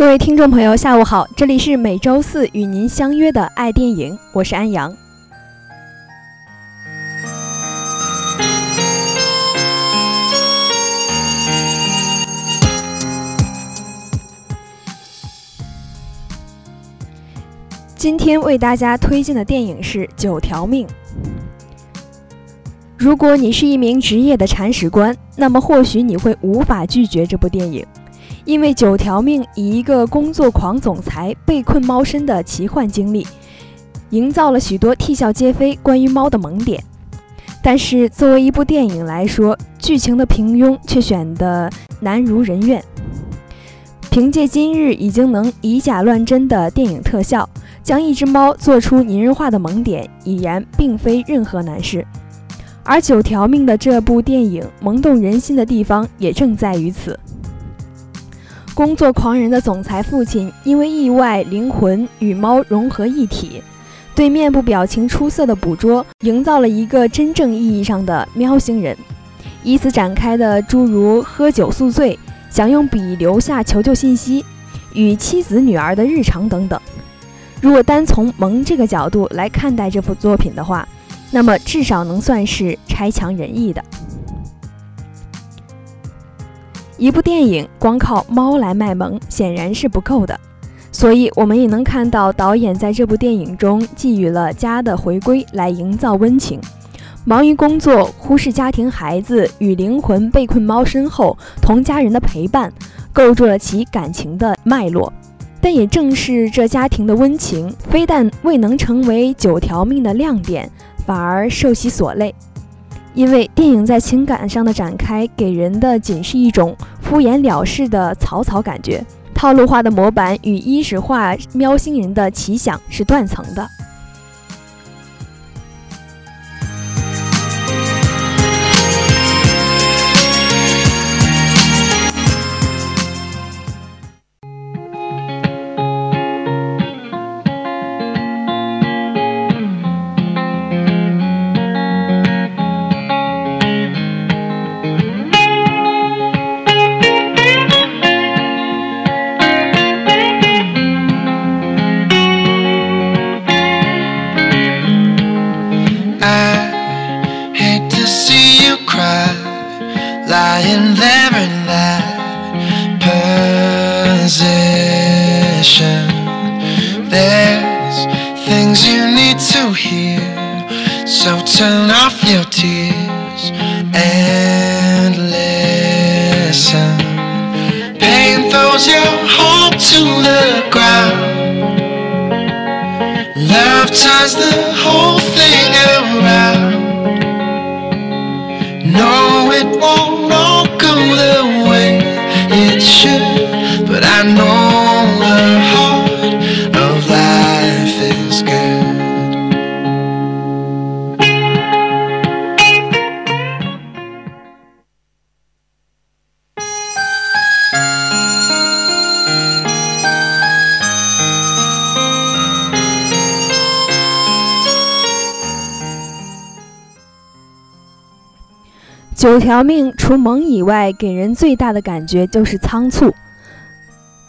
各位听众朋友，下午好，这里是每周四与您相约的爱电影，我是安阳。今天为大家推荐的电影是《九条命》。如果你是一名职业的铲屎官，那么或许你会无法拒绝这部电影。因为九条命以一个工作狂总裁被困猫身的奇幻经历，营造了许多啼笑皆非关于猫的萌点。但是作为一部电影来说，剧情的平庸却显得难如人愿。凭借今日已经能以假乱真的电影特效，将一只猫做出拟人化的萌点，已然并非任何难事。而九条命的这部电影萌动人心的地方，也正在于此。工作狂人的总裁父亲因为意外，灵魂与猫融合一体，对面部表情出色的捕捉，营造了一个真正意义上的喵星人。以此展开的诸如喝酒宿醉、想用笔留下求救信息、与妻子女儿的日常等等。如果单从萌这个角度来看待这部作品的话，那么至少能算是差强人意的。一部电影光靠猫来卖萌显然是不够的，所以我们也能看到导演在这部电影中寄予了家的回归来营造温情。忙于工作，忽视家庭、孩子与灵魂被困猫身后同家人的陪伴，构筑了其感情的脉络。但也正是这家庭的温情，非但未能成为九条命的亮点，反而受其所累。因为电影在情感上的展开，给人的仅是一种敷衍了事的草草感觉，套路化的模板与衣食化喵星人的奇想是断层的。So turn off your tears and listen. Pain throws your heart to the ground. Love turns the whole thing around. No, it won't all go the way it should, 九条命》除萌以外，给人最大的感觉就是仓促。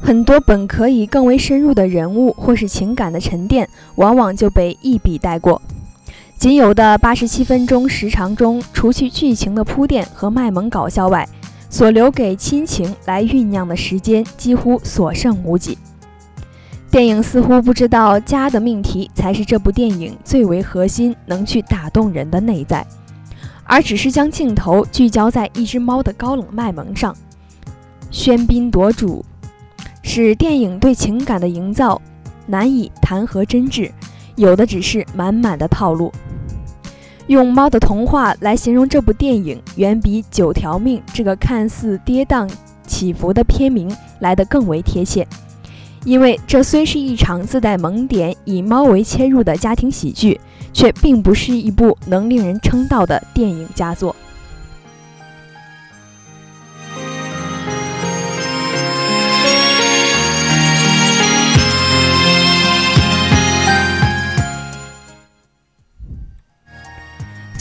很多本可以更为深入的人物或是情感的沉淀，往往就被一笔带过。仅有的八十七分钟时长中，除去剧情的铺垫和卖萌搞笑外，所留给亲情来酝酿的时间几乎所剩无几。电影似乎不知道家的命题才是这部电影最为核心，能去打动人的内在。而只是将镜头聚焦在一只猫的高冷卖萌上，喧宾夺主，使电影对情感的营造难以谈何真挚，有的只是满满的套路。用猫的童话来形容这部电影，远比《九条命》这个看似跌宕起伏的片名来得更为贴切。因为这虽是一场自带萌点、以猫为切入的家庭喜剧，却并不是一部能令人称道的电影佳作。